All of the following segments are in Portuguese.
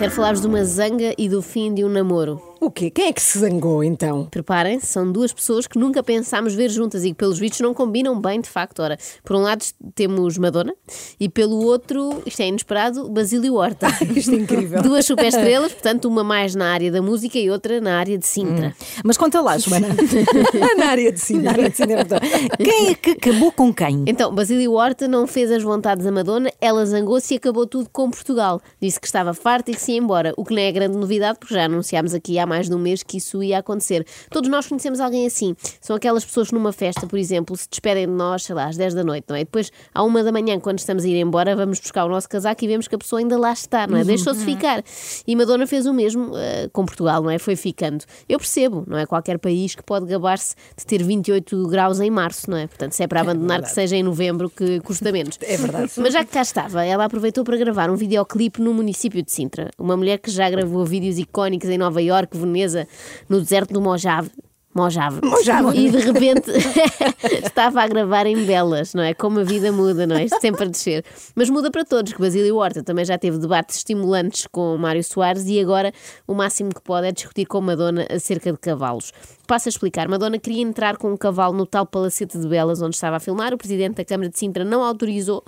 Quero falar-vos de uma zanga e do fim de um namoro. O quê? Quem é que se zangou então? Preparem-se, são duas pessoas que nunca pensámos ver juntas e que, pelos vistos, não combinam bem, de facto. Ora, por um lado temos Madonna e, pelo outro, isto é inesperado, Basílio Horta. Isto é incrível. Duas superestrelas, portanto, uma mais na área da música e outra na área de Sintra. Mas conta lá, Joana. Na área de cima. Na área de cinema, então. Quem é que acabou com quem? Então, Basílio Horta não fez as vontades da Madonna, ela zangou-se e acabou tudo com Portugal. Disse que estava farta e que se ia embora, o que não é grande novidade, porque já anunciámos aqui há mais de um mês que isso ia acontecer. Todos nós conhecemos alguém assim. São aquelas pessoas que numa festa, por exemplo, se despedem de nós, sei lá, às 10 da noite, não é? Depois, à uma da manhã, quando estamos a ir embora, vamos buscar o nosso casaco e vemos que a pessoa ainda lá está, não é? Deixou-se ficar. E Madonna fez o mesmo eh, com Portugal, não é? Foi ficando. Eu percebo, não é? Qualquer país que pode gabar-se de ter 28 graus em março, não é? Portanto, se é para abandonar, que seja em novembro, que custa menos. É verdade. Mas já que cá estava, ela aproveitou para gravar um videoclipe no município de Sintra. Uma mulher que já gravou vídeos icónicos em Nova Iorque, Veneza, no deserto do Mojave. Mojave. Mojave. E de repente estava a gravar em Belas, não é? Como a vida muda, não é? Isto sempre a descer. Mas muda para todos, que Basílio Horta também já teve debates estimulantes com Mário Soares e agora o máximo que pode é discutir com Madonna acerca de cavalos. Passo a explicar. Madonna queria entrar com um cavalo no tal palacete de Belas onde estava a filmar. O presidente da Câmara de Sintra não autorizou.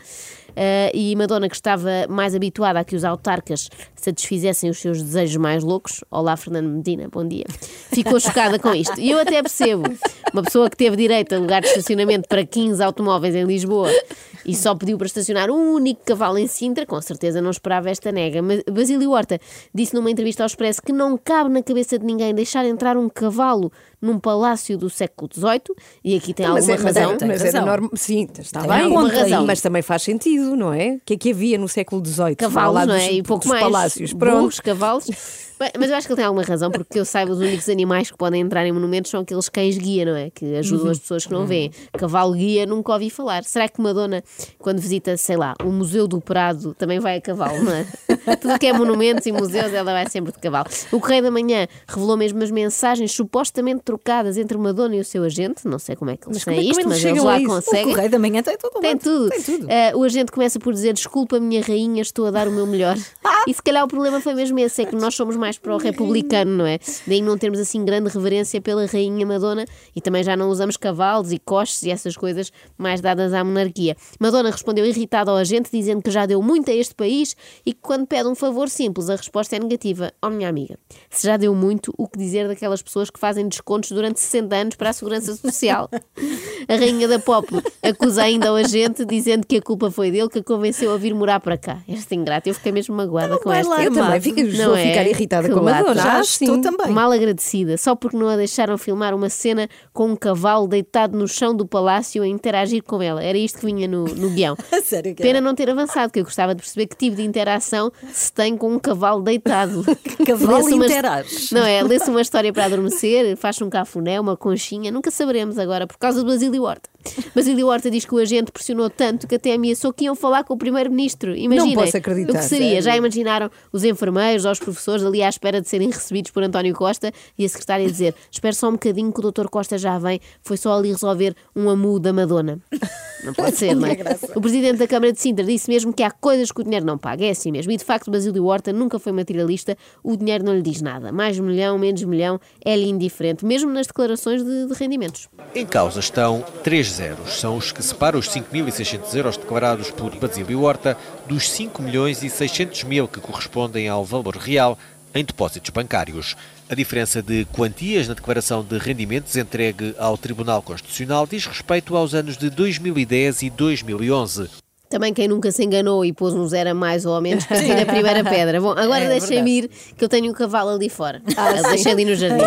Uh, e Madonna, que estava mais habituada a que os autarcas satisfizessem os seus desejos mais loucos, olá Fernando Medina, bom dia, ficou chocada com isto. E eu até percebo, uma pessoa que teve direito a lugar de estacionamento para 15 automóveis em Lisboa e só pediu para estacionar um único cavalo em Sintra, com certeza não esperava esta nega. Mas Basílio Horta disse numa entrevista ao Expresso que não cabe na cabeça de ninguém deixar entrar um cavalo num palácio do século XVIII, e aqui tem Mas alguma é- mas razão. era- mas era razão. norma- Sim, está Tem bem. alguma razão. Mas também faz sentido, não é? O que é que havia no século XVIII? Cavalos, não dos- é? E pouco dos mais. palácios. Pronto. Burros, cavalos. Mas eu acho que ele tem alguma razão, porque eu saiba, os únicos animais que podem entrar em monumentos são aqueles cães-guia, não é? Que ajudam as pessoas que não veem. Cavalo-guia, nunca ouvi falar. Será que Madonna, quando visita, sei lá, o Museu do Prado, também vai a cavalo, não é? Tudo que é monumentos e museus, ela vai sempre de cavalo. O Correio da Manhã revelou mesmo as mensagens supostamente trocadas entre Madonna e o seu agente. Não sei como é que eles Mas têm é- isto, mas eles lá isso? O conseguem. Correio da Manhã tem todo o Tem tudo. Tem tudo. Ah, o agente começa por dizer: Desculpa, minha rainha, estou a dar o meu melhor. e se calhar o problema foi mesmo esse: é que nós somos mais para o republicano, não é? Daí não termos assim grande reverência pela rainha Madonna e também já não usamos cavalos e coches e essas coisas mais dadas à monarquia. Madonna respondeu irritada ao agente, dizendo que já deu muito a este país e que quando pede um favor simples, a resposta é negativa. Oh, minha amiga, se já deu muito, o que dizer daquelas pessoas que fazem descontos durante 60 anos para a segurança social? A rainha da pop acusa ainda ao agente, dizendo que a culpa foi dele que a convenceu a vir morar para cá. Esta ingrata, eu fiquei mesmo magoada com esta. lá, Eu também fico, Não é? ficar irritada Que com. Madonna. Já Ah, estou também. Mal agradecida, só porque não a deixaram filmar uma cena com um cavalo deitado no chão do palácio a interagir com ela. Era isto que vinha no, no guião. Sério Pena não ter avançado, que eu gostava de perceber que tipo de interação se tem com um cavalo deitado. cavalo uma- interage? Não é? Lê-se uma história para adormecer, faz um cafuné, uma conchinha, nunca saberemos agora, por causa do Basílio Horta. Basílio Horta diz que o agente pressionou tanto que até ameaçou que iam falar com o primeiro-ministro. Imaginem posso acreditar, o que seria. sério. Já imaginaram os enfermeiros ou os professores ali à espera de serem recebidos por António Costa e a secretária dizer: Espera só um bocadinho que o doutor Costa já vem, foi só ali resolver um amu da Madonna. Não pode ser, não é? O presidente da Câmara de Sintra disse mesmo que há coisas que o dinheiro não paga, é assim mesmo. E de facto, Basílio Horta nunca foi materialista, o dinheiro não lhe diz nada. Mais milhão, menos milhão, é-lhe indiferente, mesmo nas declarações de, de rendimentos. Em causa estão três zeros. São os que separam os 5.600 euros declarados por Basílio Horta dos 5 milhões e 600 mil que correspondem ao valor real em depósitos bancários. A diferença de quantias na declaração de rendimentos entregue ao Tribunal Constitucional diz respeito aos anos de 2010 e 2011. Também quem nunca se enganou e pôs um zero a mais ou a menos para a primeira pedra. Bom, agora É deixem-me ir que eu tenho um cavalo ali fora. Eu deixei ali no jardim.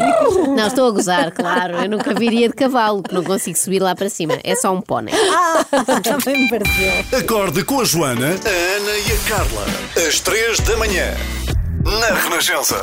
Não, estou a gozar, claro. Eu nunca viria de cavalo, que não consigo subir lá para cima. É só um pônei. Também me pareceu. Acorde com a Joana, a Ana e a Carla. Às três da manhã na Renascença.